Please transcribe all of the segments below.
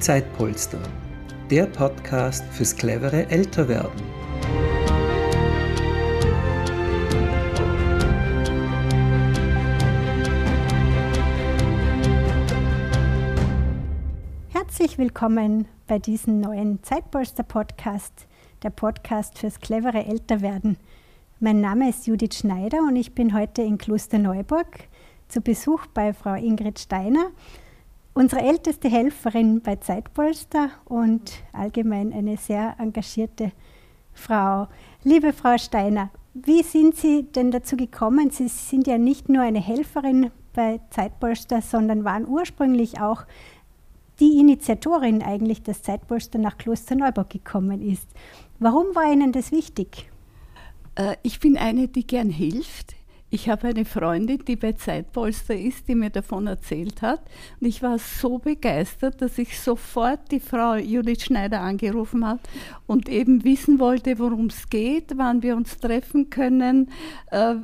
Zeitpolster, der Podcast fürs clevere Älterwerden. Herzlich willkommen bei diesem neuen Zeitpolster-Podcast, der Podcast fürs clevere Älterwerden. Mein Name ist Judith Schneider und ich bin heute in Klosterneuburg zu Besuch bei Frau Ingrid Steiner unsere älteste Helferin bei Zeitpolster und allgemein eine sehr engagierte Frau. Liebe Frau Steiner, wie sind Sie denn dazu gekommen? Sie sind ja nicht nur eine Helferin bei Zeitpolster, sondern waren ursprünglich auch die Initiatorin eigentlich, dass Zeitpolster nach Klosterneuburg gekommen ist. Warum war Ihnen das wichtig? Äh, ich bin eine, die gern hilft. Ich habe eine Freundin, die bei Zeitpolster ist, die mir davon erzählt hat. Und ich war so begeistert, dass ich sofort die Frau Judith Schneider angerufen habe und eben wissen wollte, worum es geht, wann wir uns treffen können, äh, äh,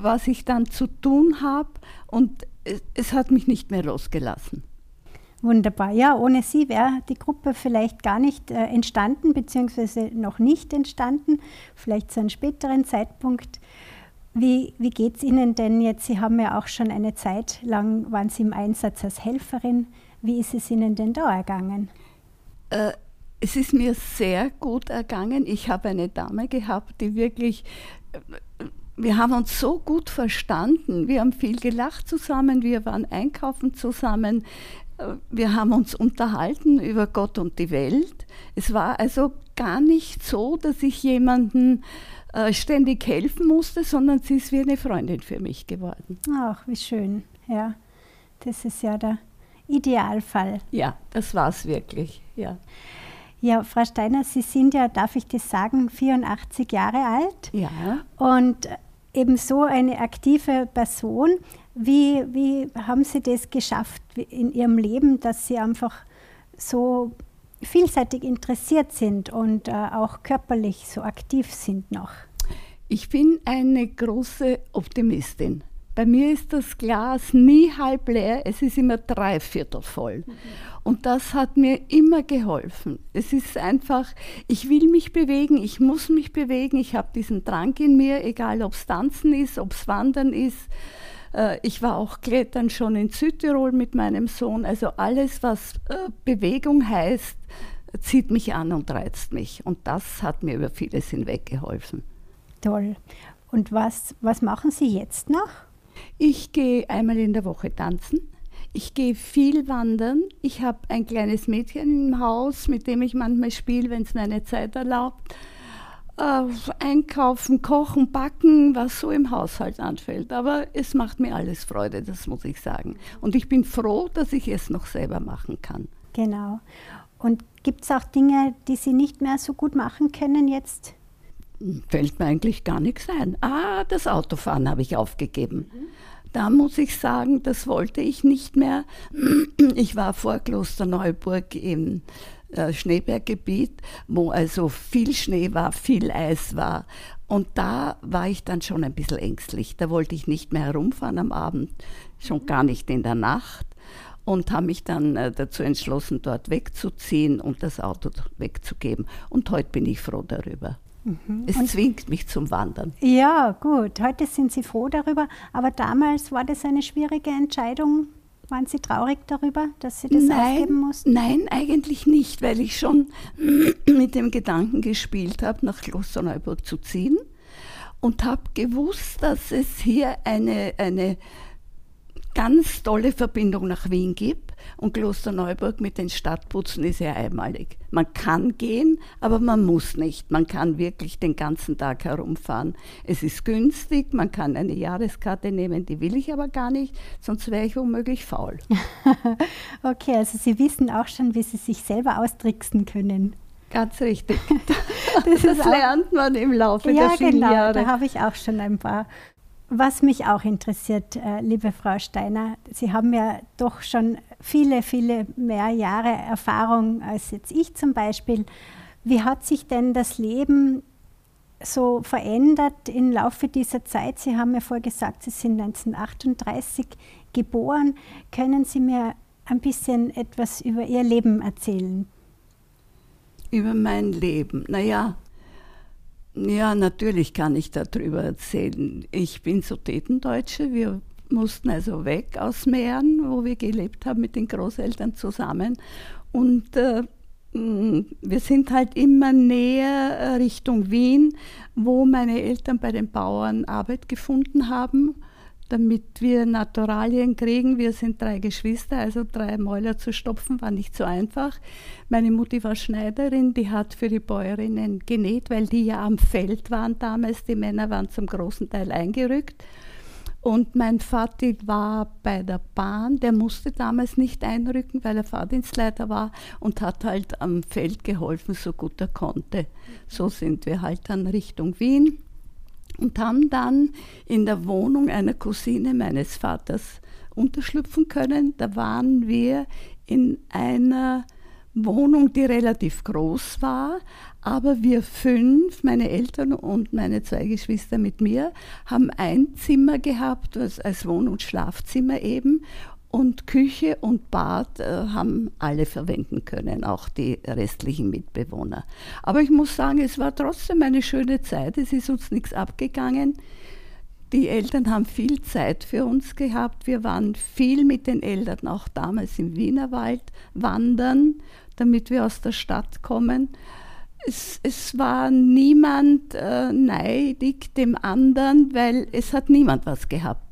was ich dann zu tun habe. Und es, es hat mich nicht mehr losgelassen. Wunderbar. Ja, ohne Sie wäre die Gruppe vielleicht gar nicht äh, entstanden, beziehungsweise noch nicht entstanden, vielleicht zu einem späteren Zeitpunkt. Wie, wie geht es Ihnen denn jetzt? Sie haben ja auch schon eine Zeit lang, waren Sie im Einsatz als Helferin. Wie ist es Ihnen denn da ergangen? Äh, es ist mir sehr gut ergangen. Ich habe eine Dame gehabt, die wirklich, äh, wir haben uns so gut verstanden. Wir haben viel gelacht zusammen, wir waren einkaufen zusammen. Äh, wir haben uns unterhalten über Gott und die Welt. Es war also gar nicht so, dass ich jemanden äh, ständig helfen musste, sondern sie ist wie eine Freundin für mich geworden. Ach, wie schön. Ja, das ist ja der Idealfall. Ja, das war es wirklich. Ja. Ja, Frau Steiner, Sie sind ja, darf ich das sagen, 84 Jahre alt. Ja. Und eben so eine aktive Person. Wie, wie haben Sie das geschafft in Ihrem Leben, dass Sie einfach so vielseitig interessiert sind und äh, auch körperlich so aktiv sind noch? Ich bin eine große Optimistin. Bei mir ist das Glas nie halb leer, es ist immer dreiviertel voll. Und das hat mir immer geholfen. Es ist einfach, ich will mich bewegen, ich muss mich bewegen, ich habe diesen Drang in mir, egal ob es Tanzen ist, ob es Wandern ist. Äh, ich war auch Klettern schon in Südtirol mit meinem Sohn. Also alles, was äh, Bewegung heißt, zieht mich an und reizt mich. Und das hat mir über vieles hinweg geholfen. Toll. Und was, was machen Sie jetzt noch? Ich gehe einmal in der Woche tanzen. Ich gehe viel wandern. Ich habe ein kleines Mädchen im Haus, mit dem ich manchmal spiele, wenn es meine Zeit erlaubt. Äh, einkaufen, kochen, backen, was so im Haushalt anfällt. Aber es macht mir alles Freude, das muss ich sagen. Und ich bin froh, dass ich es noch selber machen kann. Genau. Und gibt es auch Dinge, die Sie nicht mehr so gut machen können jetzt? Fällt mir eigentlich gar nichts ein. Ah, das Autofahren habe ich aufgegeben. Da muss ich sagen, das wollte ich nicht mehr. Ich war vor Klosterneuburg im äh, Schneeberggebiet, wo also viel Schnee war, viel Eis war. Und da war ich dann schon ein bisschen ängstlich. Da wollte ich nicht mehr herumfahren am Abend, schon gar nicht in der Nacht und habe mich dann äh, dazu entschlossen, dort wegzuziehen und das Auto wegzugeben. Und heute bin ich froh darüber. Mhm. Es und zwingt mich zum Wandern. Ja, gut. Heute sind Sie froh darüber. Aber damals war das eine schwierige Entscheidung. Waren Sie traurig darüber, dass Sie das nein, aufgeben mussten? Nein, eigentlich nicht, weil ich schon mit dem Gedanken gespielt habe, nach Klosterneuburg zu ziehen und habe gewusst, dass es hier eine, eine ganz tolle Verbindung nach Wien gibt. Und Klosterneuburg mit den Stadtputzen ist ja einmalig. Man kann gehen, aber man muss nicht. Man kann wirklich den ganzen Tag herumfahren. Es ist günstig, man kann eine Jahreskarte nehmen, die will ich aber gar nicht, sonst wäre ich womöglich faul. okay, also Sie wissen auch schon, wie Sie sich selber austricksen können. Ganz richtig. Das, das lernt man im Laufe ja, der vielen genau, Jahre. Da habe ich auch schon ein paar was mich auch interessiert, äh, liebe Frau Steiner, Sie haben ja doch schon viele, viele mehr Jahre Erfahrung als jetzt ich zum Beispiel. Wie hat sich denn das Leben so verändert im Laufe dieser Zeit? Sie haben ja vorher gesagt, Sie sind 1938 geboren. Können Sie mir ein bisschen etwas über Ihr Leben erzählen? Über mein Leben. Naja, ja, natürlich kann ich darüber erzählen. Ich bin Sudetendeutsche. Wir mussten also weg aus Mähren, wo wir gelebt haben mit den Großeltern zusammen. Und äh, wir sind halt immer näher äh, Richtung Wien, wo meine Eltern bei den Bauern Arbeit gefunden haben damit wir Naturalien kriegen. Wir sind drei Geschwister, also drei Mäuler zu stopfen war nicht so einfach. Meine Mutti war Schneiderin, die hat für die Bäuerinnen genäht, weil die ja am Feld waren damals. Die Männer waren zum großen Teil eingerückt. Und mein Vater war bei der Bahn, der musste damals nicht einrücken, weil er Fahrdienstleiter war und hat halt am Feld geholfen, so gut er konnte. So sind wir halt dann Richtung Wien und haben dann in der Wohnung einer Cousine meines Vaters unterschlüpfen können. Da waren wir in einer Wohnung, die relativ groß war, aber wir fünf, meine Eltern und meine zwei Geschwister mit mir, haben ein Zimmer gehabt, als Wohn- und Schlafzimmer eben und Küche und Bad äh, haben alle verwenden können, auch die restlichen Mitbewohner. Aber ich muss sagen, es war trotzdem eine schöne Zeit, es ist uns nichts abgegangen. Die Eltern haben viel Zeit für uns gehabt. Wir waren viel mit den Eltern, auch damals im Wienerwald, wandern, damit wir aus der Stadt kommen. Es, es war niemand äh, neidig dem anderen, weil es hat niemand was gehabt.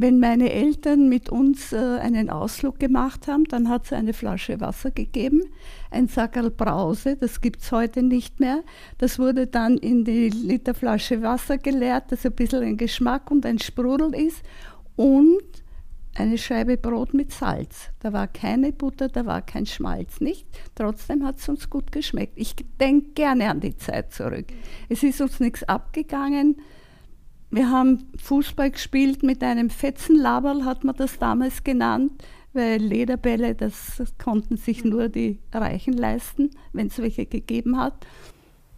Wenn meine Eltern mit uns äh, einen Ausflug gemacht haben, dann hat es eine Flasche Wasser gegeben, ein Sackerl Brause, das gibt es heute nicht mehr. Das wurde dann in die Literflasche Wasser geleert, dass ein bisschen ein Geschmack und ein Sprudel ist und eine Scheibe Brot mit Salz. Da war keine Butter, da war kein Schmalz, nicht? Trotzdem hat es uns gut geschmeckt. Ich denke gerne an die Zeit zurück. Es ist uns nichts abgegangen. Wir haben Fußball gespielt mit einem Fetzenlaberl, hat man das damals genannt, weil Lederbälle, das konnten sich nur die Reichen leisten, wenn es welche gegeben hat.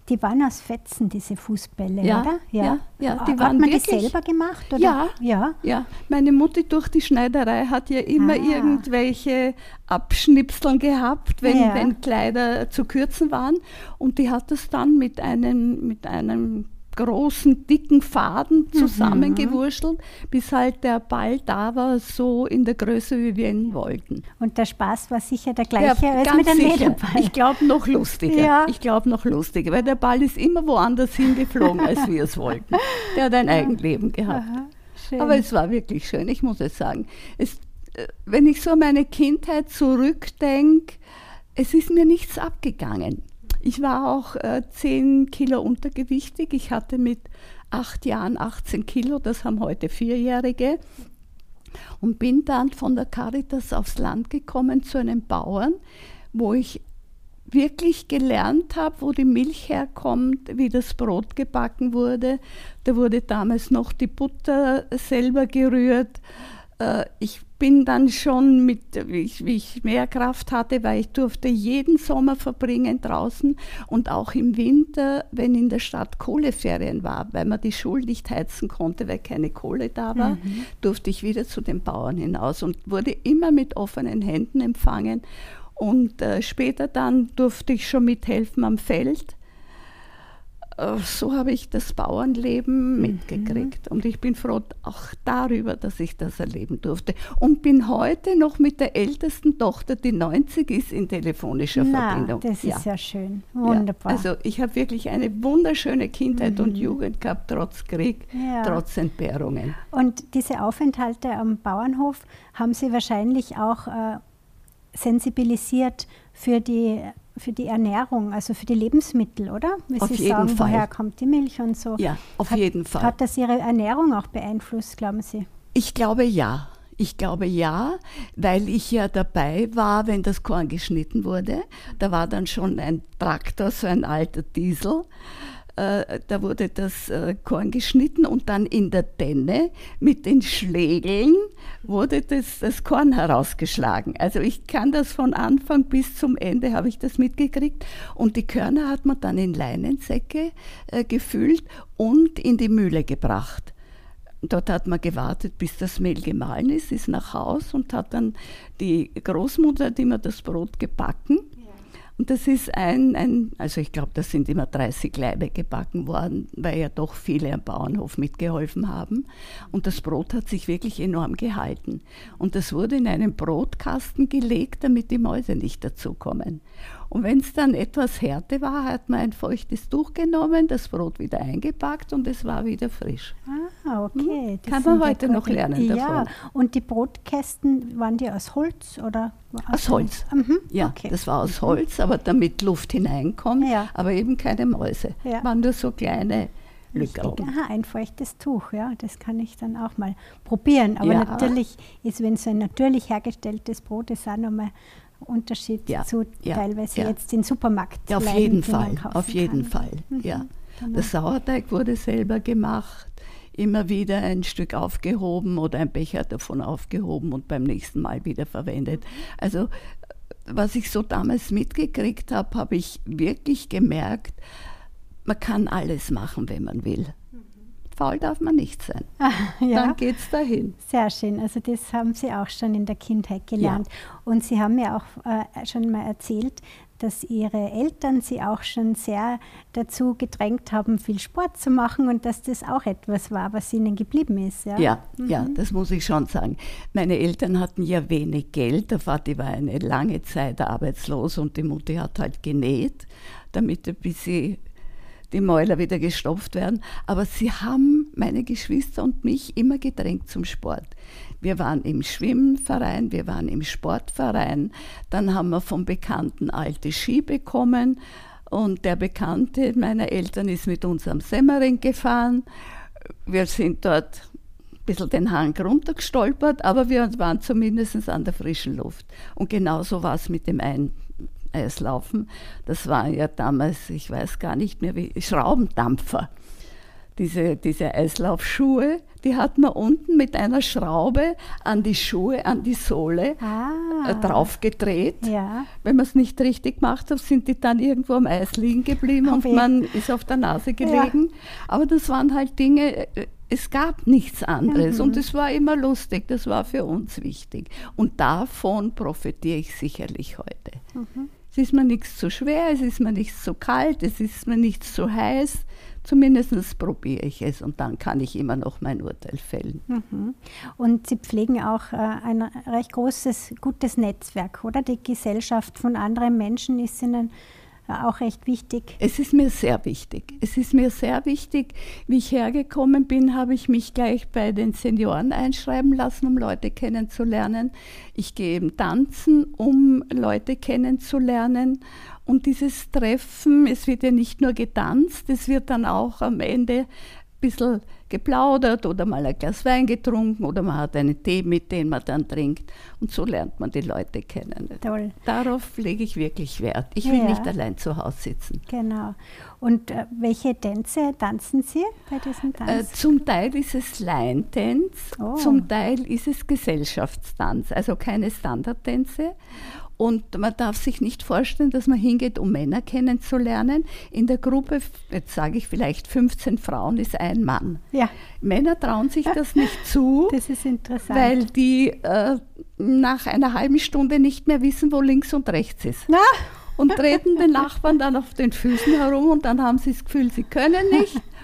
Die waren aus Fetzen, diese Fußbälle, ja, oder? Ja, ja, ja die hat waren man wirklich, die selber gemacht? Oder? Ja, ja, ja. Meine Mutti durch die Schneiderei hat ja immer Ah. irgendwelche Abschnipseln gehabt, wenn, Ja. wenn Kleider zu kürzen waren. Und die hat das dann mit einem, mit einem großen, dicken Faden Mhm. zusammengewurschtelt, bis halt der Ball da war, so in der Größe, wie wir ihn wollten. Und der Spaß war sicher der gleiche Ja, als mit einem. Lederball. Ich glaube noch lustiger. Ja. Ich glaube noch lustiger, weil der Ball ist immer woanders hingeflogen, als wir es wollten. Der hat ein Eigenleben gehabt. Aha. Aber es war wirklich schön, ich muss es sagen. Es, äh, wenn ich so an meine Kindheit zurückdenke, es ist mir nichts abgegangen. Ich war auch äh, 10 Kilo untergewichtig. Ich hatte mit acht Jahren 18 Kilo, das haben heute Vierjährige. Und bin dann von der Caritas aufs Land gekommen zu einem Bauern, wo ich wirklich gelernt habe, wo die Milch herkommt, wie das Brot gebacken wurde. Da wurde damals noch die Butter selber gerührt. Äh, Ich bin dann schon mit, wie ich, wie ich mehr Kraft hatte, weil ich durfte jeden Sommer verbringen draußen und auch im Winter, wenn in der Stadt Kohleferien war, weil man die Schulen nicht heizen konnte, weil keine Kohle da war, durfte ich wieder zu den Bauern hinaus und wurde immer mit offenen Händen empfangen. Und äh, später dann durfte ich schon mithelfen am Feld. Äh, so habe ich das Bauernleben mitgekriegt. Und ich bin froh auch darüber, dass ich das erleben durfte. Und bin heute noch mit der ältesten Tochter, die 90 ist, in telefonischer Na, Verbindung. das Ja. ist ja schön. Ja. Wunderbar. Also ich habe wirklich eine wunderschöne Kindheit und Jugend gehabt, trotz Krieg, Ja. trotz Entbehrungen. Und diese Aufenthalte am Bauernhof haben Sie wahrscheinlich auch äh, sensibilisiert für die, für die Ernährung, also für die Lebensmittel, oder? Wie Auf Sie jeden sagen, Fall. woher kommt die Milch und so. Ja, auf hat, jeden Fall. Hat das Ihre Ernährung auch beeinflusst, glauben Sie? Ich glaube ja. Ich glaube ja, weil ich ja dabei war, wenn das Korn geschnitten wurde. Da war dann schon ein Traktor, so ein alter Diesel. Äh, Da wurde das äh, Korn geschnitten und dann in der Tenne mit den Schlägeln wurde das, das Korn herausgeschlagen. Also ich kann das von Anfang bis zum Ende, habe ich das mitgekriegt. Und die Körner hat man dann in Leinensäcke äh, gefüllt und in die Mühle gebracht. dort hat man gewartet, bis das Mehl gemahlen ist, ist nach Haus und hat dann die Großmutter, die mir das Brot gebacken. Und das ist ein, ein also ich glaube, das sind immer 30 Leibe gebacken worden, weil ja doch viele am Bauernhof mitgeholfen haben. Und das Brot hat sich wirklich enorm gehalten. Und das wurde in einen Brotkasten gelegt, damit die Mäuse nicht dazukommen. Und wenn es dann etwas Härte war, hat man ein feuchtes Tuch genommen, das Brot wieder eingepackt und es war wieder frisch. Ah, okay. Hm? Das Kann man heute noch lernen davon. Ja, und die Brotkästen, waren die aus Holz oder? Aus Holz. Mhm. Ja, okay. das war aus Holz, aber damit Luft hineinkommt, ja. aber eben keine Mäuse. Ja. Waren nur so kleine Lücke. Aha, ein feuchtes Tuch, ja, das kann ich dann auch mal probieren. Aber ja. natürlich ist, wenn so ein natürlich hergestelltes Brot ist, auch nochmal Unterschied ja, zu ja, teilweise ja. jetzt den Supermarkt. Ja, auf jeden Fall, auf jeden kann. Fall. Mhm, ja. Genau. Der Sauerteig wurde selber gemacht, immer wieder ein Stück aufgehoben oder ein Becher davon aufgehoben und beim nächsten Mal wieder verwendet. Also was ich so damals mitgekriegt habe, habe ich wirklich gemerkt, man kann alles machen, wenn man will faul darf man nicht sein. Ah, ja. Dann geht es dahin. Sehr schön. Also das haben Sie auch schon in der Kindheit gelernt. Ja. Und Sie haben mir auch äh, schon mal erzählt, dass Ihre Eltern Sie auch schon sehr dazu gedrängt haben, viel Sport zu machen und dass das auch etwas war, was Ihnen geblieben ist. Ja, ja, mhm. ja das muss ich schon sagen. Meine Eltern hatten ja wenig Geld. Der Vati war eine lange Zeit arbeitslos und die Mutter hat halt genäht, damit ein bisschen die Mäuler wieder gestopft werden. Aber sie haben meine Geschwister und mich immer gedrängt zum Sport. Wir waren im Schwimmverein, wir waren im Sportverein. Dann haben wir vom Bekannten alte Ski bekommen. Und der Bekannte meiner Eltern ist mit uns am Semmering gefahren. Wir sind dort ein bisschen den Hang runtergestolpert, aber wir waren zumindest an der frischen Luft. Und genauso war es mit dem einen Eislaufen. Das waren ja damals, ich weiß gar nicht mehr wie, Schraubendampfer. Diese, diese Eislaufschuhe, die hat man unten mit einer Schraube an die Schuhe, an die Sohle ah. äh, draufgedreht. Ja. Wenn man es nicht richtig gemacht hat, sind die dann irgendwo am Eis liegen geblieben und man ist auf der Nase gelegen. Ja. Aber das waren halt Dinge, äh, es gab nichts anderes mhm. und es war immer lustig, das war für uns wichtig. Und davon profitiere ich sicherlich heute. Mhm. Es ist mir nichts zu schwer, es ist mir nichts zu kalt, es ist mir nichts zu heiß. Zumindest probiere ich es und dann kann ich immer noch mein Urteil fällen. Mhm. Und Sie pflegen auch äh, ein recht großes, gutes Netzwerk, oder? Die Gesellschaft von anderen Menschen ist Ihnen auch recht wichtig. Es ist mir sehr wichtig. Es ist mir sehr wichtig. Wie ich hergekommen bin, habe ich mich gleich bei den Senioren einschreiben lassen, um Leute kennenzulernen. Ich gehe eben tanzen, um Leute kennenzulernen. Und dieses Treffen, es wird ja nicht nur getanzt, es wird dann auch am Ende bisschen geplaudert oder mal ein Glas Wein getrunken oder man hat einen Tee mit, den man dann trinkt. Und so lernt man die Leute kennen. Toll. Darauf lege ich wirklich Wert. Ich will ja. nicht allein zu Hause sitzen. Genau. Und äh, welche Tänze tanzen Sie bei diesem Tanz? Äh, zum Teil ist es Line-Tanz, oh. zum Teil ist es Gesellschaftstanz, also keine Standardtänze. Und man darf sich nicht vorstellen, dass man hingeht, um Männer kennenzulernen. In der Gruppe, jetzt sage ich vielleicht 15 Frauen, ist ein Mann. Ja. Männer trauen sich das nicht zu. Das ist interessant. Weil die äh, nach einer halben Stunde nicht mehr wissen, wo links und rechts ist. Na? Und treten den Nachbarn dann auf den Füßen herum und dann haben sie das Gefühl, sie können nicht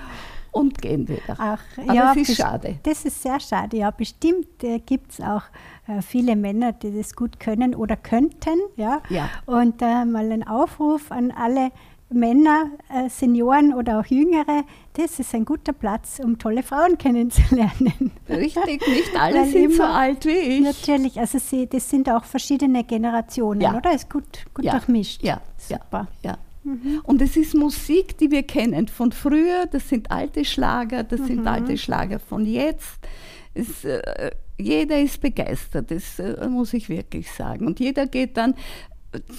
und gehen wieder. Ach, Aber ja, das ist schade. Das ist sehr schade. Ja, bestimmt äh, gibt es auch äh, viele Männer, die das gut können oder könnten. Ja? ja. Und äh, mal ein Aufruf an alle Männer, äh, Senioren oder auch Jüngere, das ist ein guter Platz, um tolle Frauen kennenzulernen. Richtig, nicht alle Weil sind so alt wie ich. Natürlich, also sie, das sind auch verschiedene Generationen, ja. oder? Ist gut, gut ja. durchmischt. Ja, super. Ja. Mhm. Und es ist Musik, die wir kennen von früher, das sind alte Schlager, das mhm. sind alte Schlager von jetzt. Es, äh, jeder ist begeistert, das äh, muss ich wirklich sagen. Und jeder geht dann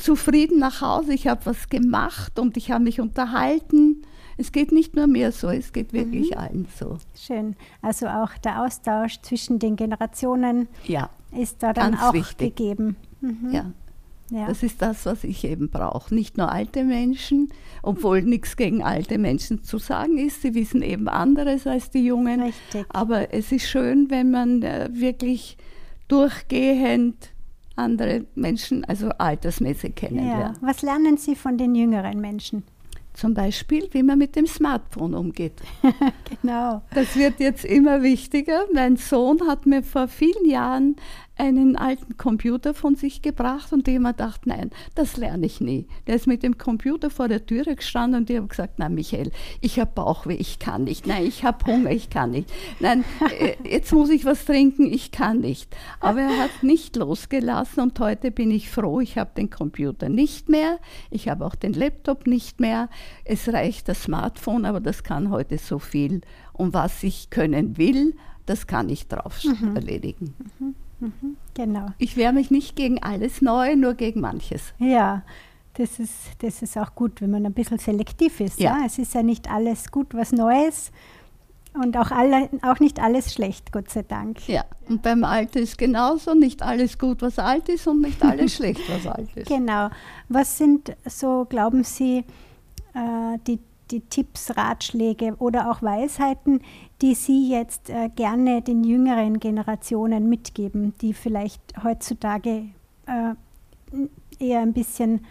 zufrieden nach Hause. Ich habe was gemacht und ich habe mich unterhalten. Es geht nicht nur mir so, es geht wirklich mhm. allen so. Schön. Also auch der Austausch zwischen den Generationen ja, ist da dann auch wichtig. gegeben. Mhm. Ja. Ja. Das ist das, was ich eben brauche. Nicht nur alte Menschen, obwohl nichts gegen alte Menschen zu sagen ist. Sie wissen eben anderes als die Jungen. Richtig. Aber es ist schön, wenn man äh, wirklich durchgehend andere Menschen, also altersmäßig kennenlernt. Ja. Was lernen Sie von den jüngeren Menschen? Zum Beispiel, wie man mit dem Smartphone umgeht. genau. Das wird jetzt immer wichtiger. Mein Sohn hat mir vor vielen Jahren einen alten Computer von sich gebracht und ich mir gedacht, nein, das lerne ich nie. Der ist mit dem Computer vor der Türe gestanden und ich habe gesagt, nein, Michael, ich habe Bauchweh, ich kann nicht. Nein, ich habe Hunger, ich kann nicht. Nein, äh, jetzt muss ich was trinken, ich kann nicht. Aber er hat nicht losgelassen und heute bin ich froh, ich habe den Computer nicht mehr, ich habe auch den Laptop nicht mehr. Es reicht das Smartphone, aber das kann heute so viel. Und was ich können will, das kann ich drauf mhm. erledigen. Mhm. Mhm, genau. Ich wehre mich nicht gegen alles Neu, nur gegen manches. Ja, das ist, das ist auch gut, wenn man ein bisschen selektiv ist. Ja. ja? Es ist ja nicht alles gut, was Neues und auch, alle, auch nicht alles schlecht, Gott sei Dank. Ja, und beim Alten ist genauso, nicht alles gut, was alt ist und nicht alles schlecht, was alt ist. Genau. Was sind so, glauben Sie, äh, die die Tipps, Ratschläge oder auch Weisheiten, die Sie jetzt äh, gerne den jüngeren Generationen mitgeben, die vielleicht heutzutage äh, eher ein bisschen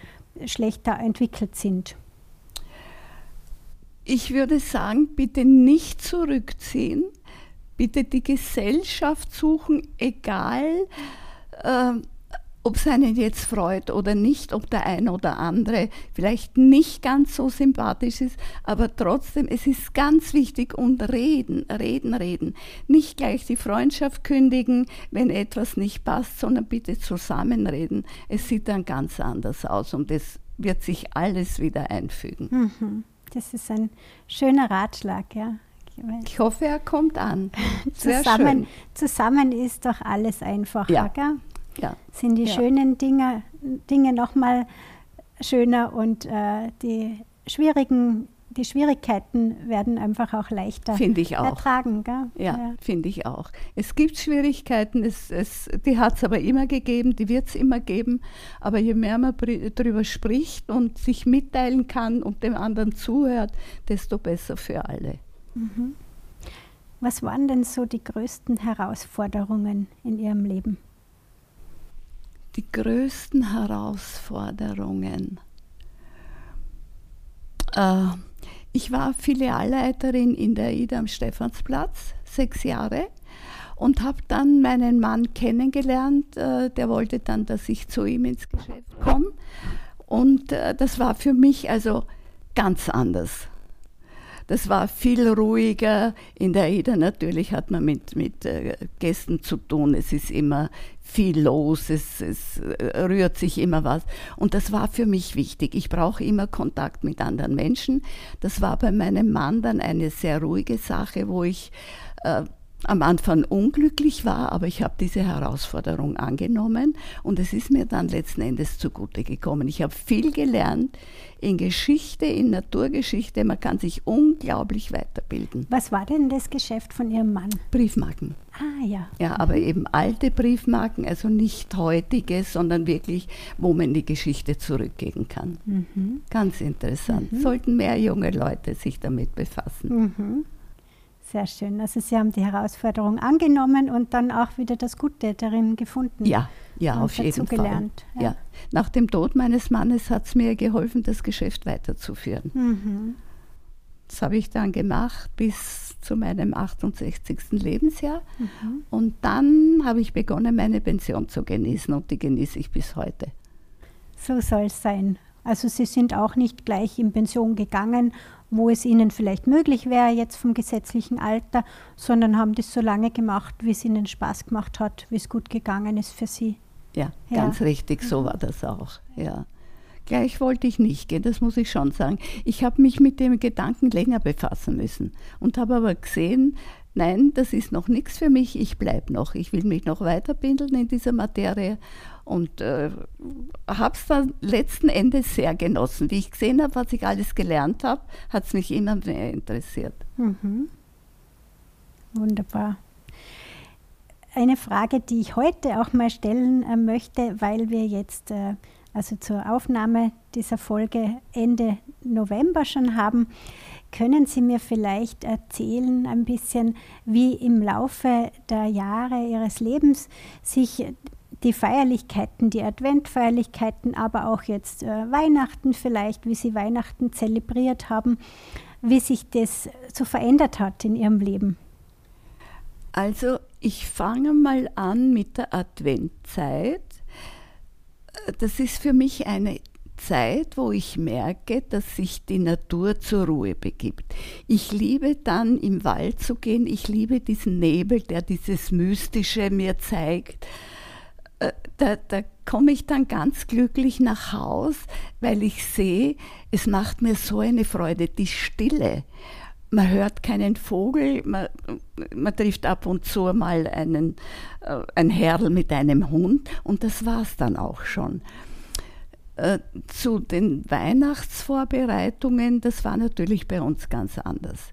schlechter entwickelt sind? Ich würde sagen, bitte nicht zurückziehen, bitte die Gesellschaft suchen, egal. Äh, ob es einen jetzt freut oder nicht, ob der eine oder andere vielleicht nicht ganz so sympathisch ist, aber trotzdem, es ist ganz wichtig und reden, reden, reden. Nicht gleich die Freundschaft kündigen, wenn etwas nicht passt, sondern bitte zusammenreden. Es sieht dann ganz anders aus und es wird sich alles wieder einfügen. Mhm. Das ist ein schöner Ratschlag, ja. Ich hoffe, er kommt an. zusammen, zusammen ist doch alles einfacher, ja. Gell? Ja. sind die ja. schönen Dinge, Dinge nochmal schöner und äh, die schwierigen die Schwierigkeiten werden einfach auch leichter Find ich auch. ertragen. Gell? Ja, ja. finde ich auch. Es gibt Schwierigkeiten, es, es, die hat es aber immer gegeben, die wird es immer geben. Aber je mehr man darüber spricht und sich mitteilen kann und dem anderen zuhört, desto besser für alle. Mhm. Was waren denn so die größten Herausforderungen in Ihrem Leben? Die größten Herausforderungen? Äh, ich war Filialleiterin in der IDA am Stephansplatz, sechs Jahre, und habe dann meinen Mann kennengelernt. Äh, der wollte dann, dass ich zu ihm ins Geschäft komme. Und äh, das war für mich also ganz anders. Das war viel ruhiger. In der AIDA natürlich hat man mit, mit äh, Gästen zu tun. Es ist immer viel los, es, es äh, rührt sich immer was. Und das war für mich wichtig. Ich brauche immer Kontakt mit anderen Menschen. Das war bei meinem Mann dann eine sehr ruhige Sache, wo ich äh, am Anfang unglücklich war, aber ich habe diese Herausforderung angenommen und es ist mir dann letzten Endes zugute gekommen. Ich habe viel gelernt in Geschichte, in Naturgeschichte. Man kann sich unglaublich weiterbilden. Was war denn das Geschäft von Ihrem Mann? Briefmarken. Ah ja. Ja, aber eben alte Briefmarken, also nicht heutige, sondern wirklich, wo man die Geschichte zurückgehen kann. Mhm. Ganz interessant. Mhm. Sollten mehr junge Leute sich damit befassen. Mhm. Sehr schön. Also Sie haben die Herausforderung angenommen und dann auch wieder das Gute darin gefunden. Ja, ja, auf jeden gelernt. Fall. Ja. ja. Nach dem Tod meines Mannes hat es mir geholfen, das Geschäft weiterzuführen. Mhm. Das habe ich dann gemacht bis zu meinem 68. Lebensjahr. Mhm. Und dann habe ich begonnen, meine Pension zu genießen und die genieße ich bis heute. So soll es sein. Also Sie sind auch nicht gleich in Pension gegangen, wo es Ihnen vielleicht möglich wäre jetzt vom gesetzlichen Alter, sondern haben das so lange gemacht, wie es Ihnen Spaß gemacht hat, wie es gut gegangen ist für Sie. Ja, ja. ganz richtig, so war das auch. Ja. Gleich wollte ich nicht gehen, das muss ich schon sagen. Ich habe mich mit dem Gedanken länger befassen müssen und habe aber gesehen, nein, das ist noch nichts für mich, ich bleibe noch, ich will mich noch weiterbilden in dieser Materie und äh, habe es dann letzten Endes sehr genossen. Wie ich gesehen habe, was ich alles gelernt habe, hat es mich immer mehr interessiert. Mhm. Wunderbar. Eine Frage, die ich heute auch mal stellen äh, möchte, weil wir jetzt äh, also zur Aufnahme dieser Folge Ende November schon haben. Können Sie mir vielleicht erzählen ein bisschen, wie im Laufe der Jahre Ihres Lebens sich die Feierlichkeiten, die Adventfeierlichkeiten, aber auch jetzt äh, Weihnachten vielleicht, wie Sie Weihnachten zelebriert haben, wie sich das so verändert hat in Ihrem Leben? Also ich fange mal an mit der Adventzeit. Das ist für mich eine Zeit, wo ich merke, dass sich die Natur zur Ruhe begibt. Ich liebe dann im Wald zu gehen, ich liebe diesen Nebel, der dieses Mystische mir zeigt. Äh, da, da komme ich dann ganz glücklich nach Haus, weil ich sehe, es macht mir so eine Freude, die Stille. Man hört keinen Vogel, man, man trifft ab und zu mal einen, äh, ein Herrl mit einem Hund und das war es dann auch schon. Äh, zu den Weihnachtsvorbereitungen, das war natürlich bei uns ganz anders.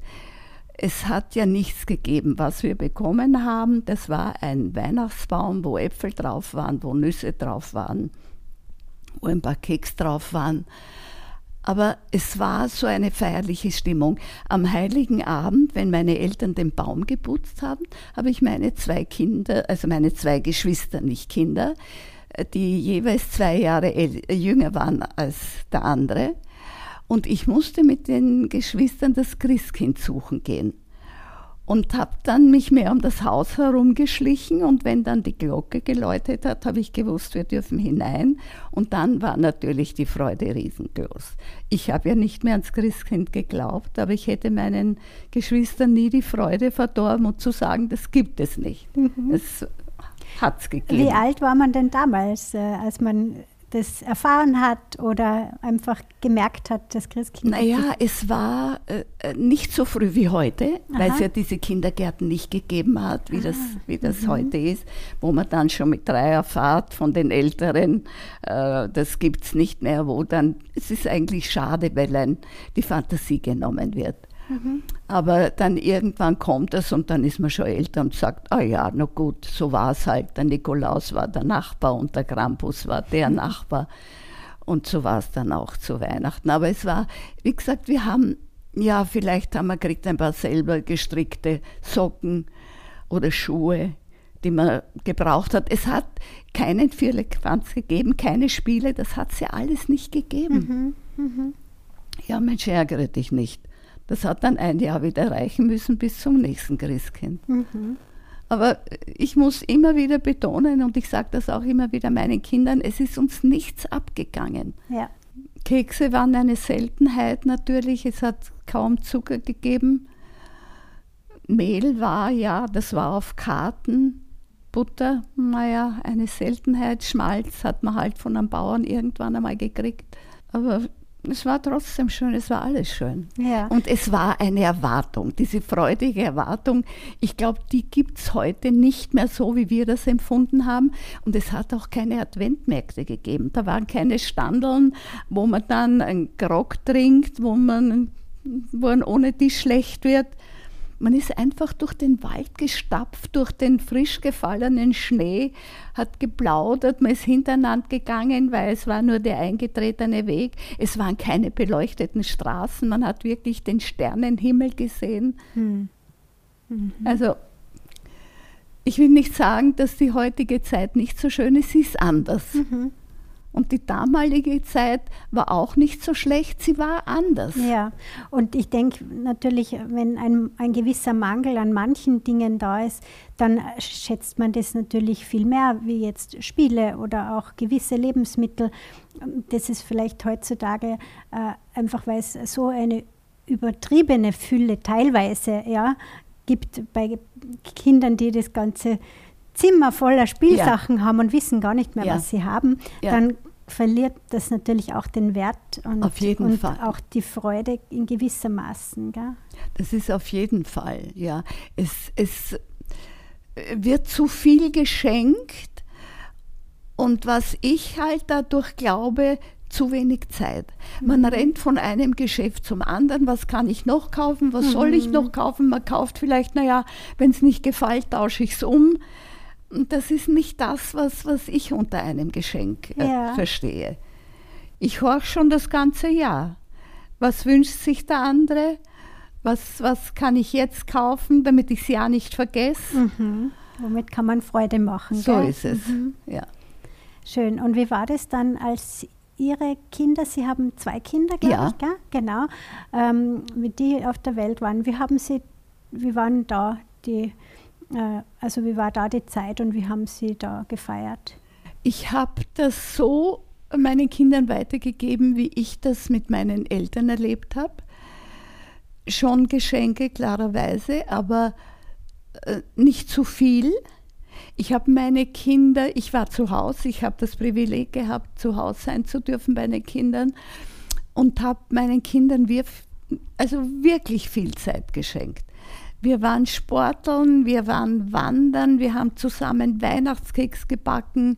Es hat ja nichts gegeben, was wir bekommen haben. Das war ein Weihnachtsbaum, wo Äpfel drauf waren, wo Nüsse drauf waren, wo ein paar Keks drauf waren. Aber es war so eine feierliche Stimmung. Am heiligen Abend, wenn meine Eltern den Baum geputzt haben, habe ich meine zwei Kinder, also meine zwei Geschwister, nicht Kinder, die jeweils zwei Jahre jünger waren als der andere, und ich musste mit den Geschwistern das Christkind suchen gehen. Und habe dann mich mehr um das Haus herumgeschlichen und wenn dann die Glocke geläutet hat, habe ich gewusst, wir dürfen hinein. Und dann war natürlich die Freude riesengroß. Ich habe ja nicht mehr ans Christkind geglaubt, aber ich hätte meinen Geschwistern nie die Freude verdorben und zu sagen, das gibt es nicht. Mhm. Es hat es gegeben. Wie alt war man denn damals, äh, als man das erfahren hat oder einfach gemerkt hat, dass Christkind. Naja, es war äh, äh, nicht so früh wie heute, weil es ja diese Kindergärten nicht gegeben hat, wie ah. das, wie das mhm. heute ist, wo man dann schon mit drei erfahrt von den Älteren, äh, das gibt es nicht mehr, wo dann, es ist eigentlich schade, weil ein, die Fantasie genommen wird. Mhm. Aber dann irgendwann kommt es und dann ist man schon älter und sagt, ah ja, na gut, so war es halt. Der Nikolaus war der Nachbar und der Krampus war der. Nachbar. Und so war es dann auch zu Weihnachten. Aber es war, wie gesagt, wir haben, ja, vielleicht haben wir gekriegt ein paar selber gestrickte Socken oder Schuhe, die man gebraucht hat. Es hat keinen Vierlefanz gegeben, keine Spiele, das hat es ja alles nicht gegeben. Mhm, mh. Ja, Mensch, ärgere dich nicht. Das hat dann ein Jahr wieder reichen müssen bis zum nächsten Christkind. Mhm. Aber ich muss immer wieder betonen, und ich sage das auch immer wieder meinen Kindern, es ist uns nichts abgegangen. Ja. Kekse waren eine Seltenheit natürlich, es hat kaum Zucker gegeben. Mehl war, ja, das war auf Karten. Butter, naja, eine Seltenheit. Schmalz hat man halt von einem Bauern irgendwann einmal gekriegt. Aber es war trotzdem schön, es war alles schön. Ja. Und es war eine Erwartung, diese freudige Erwartung. Ich glaube, die gibt es heute nicht mehr so, wie wir das empfunden haben. Und es hat auch keine Adventmärkte gegeben. Da waren keine Standeln, wo man dann einen Grog trinkt, wo man, wo man ohne Tisch schlecht wird. Man ist einfach durch den Wald gestapft, durch den frisch gefallenen Schnee, hat geplaudert, man ist hintereinander gegangen, weil es war nur der eingetretene Weg. Es waren keine beleuchteten Straßen, man hat wirklich den Sternenhimmel gesehen. Hm. Mhm. Also ich will nicht sagen, dass die heutige Zeit nicht so schön ist, sie ist anders. Mhm. Und die damalige Zeit war auch nicht so schlecht, sie war anders. Ja, und ich denke natürlich, wenn ein, ein gewisser Mangel an manchen Dingen da ist, dann schätzt man das natürlich viel mehr, wie jetzt Spiele oder auch gewisse Lebensmittel. Das ist vielleicht heutzutage äh, einfach, weil es so eine übertriebene Fülle teilweise ja, gibt bei Kindern, die das ganze Zimmer voller Spielsachen ja. haben und wissen gar nicht mehr, ja. was sie haben, ja. dann verliert das natürlich auch den Wert und, und auch die Freude in gewisser Maßen. Gell? Das ist auf jeden Fall, ja. Es, es wird zu viel geschenkt und was ich halt dadurch glaube, zu wenig Zeit. Man mhm. rennt von einem Geschäft zum anderen. Was kann ich noch kaufen? Was mhm. soll ich mhm. noch kaufen? Man kauft vielleicht, naja, wenn es nicht gefällt, tausche ich es um. Das ist nicht das, was, was ich unter einem Geschenk äh, ja. verstehe. Ich horche schon das ganze Jahr. Was wünscht sich der andere? Was, was kann ich jetzt kaufen, damit ich es ja nicht vergesse? Mhm. Womit kann man Freude machen? So gell? ist es. Mhm. Ja. Schön. Und wie war das dann, als Ihre Kinder, Sie haben zwei Kinder, glaube Ja. ich, gell? genau, ähm, wie die auf der Welt waren? Wie haben Sie, wie waren da die, also wie war da die Zeit und wie haben Sie da gefeiert? Ich habe das so meinen Kindern weitergegeben, wie ich das mit meinen Eltern erlebt habe. Schon Geschenke, klarerweise, aber äh, nicht zu viel. Ich habe meine Kinder, ich war zu Hause, ich habe das Privileg gehabt, zu Hause sein zu dürfen bei den Kindern und habe meinen Kindern wir, also wirklich viel Zeit geschenkt. Wir waren Sporteln, wir waren wandern, wir haben zusammen Weihnachtskeks gebacken.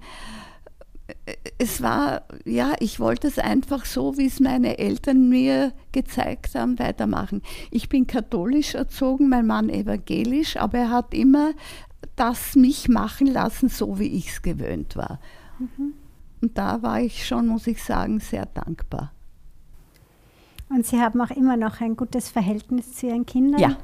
Es war, ja, ich wollte es einfach so, wie es meine Eltern mir gezeigt haben, weitermachen. Ich bin katholisch erzogen, mein Mann evangelisch, aber er hat immer das mich machen lassen, so wie ich es gewöhnt war. Und da war ich schon, muss ich sagen, sehr dankbar. Und Sie haben auch immer noch ein gutes Verhältnis zu Ihren Kindern? Ja,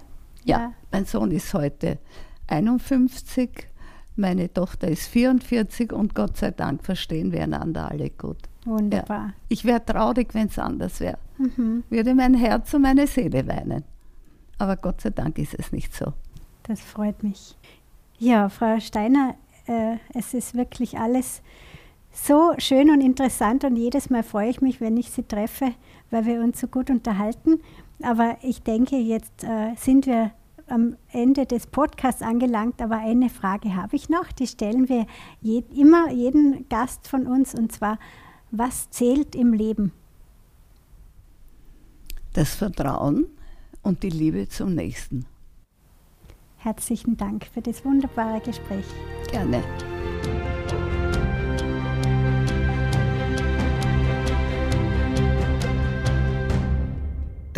ja. Ja. Mein Sohn ist heute 51, meine Tochter ist 44 und Gott sei Dank verstehen wir einander alle gut. Wunderbar. Ich wäre traurig, wenn es anders wäre. Mhm. Würde mein Herz und meine Seele weinen. Aber Gott sei Dank ist es nicht so. Das freut mich. Ja, Frau Steiner, äh, es ist wirklich alles so schön und interessant und jedes Mal freue ich mich, wenn ich Sie treffe, weil wir uns so gut unterhalten. Aber ich denke, jetzt äh, sind wir am Ende des Podcasts angelangt, aber eine Frage habe ich noch, die stellen wir je, immer jeden Gast von uns und zwar, was zählt im Leben? Das Vertrauen und die Liebe zum Nächsten. Herzlichen Dank für das wunderbare Gespräch. Gerne.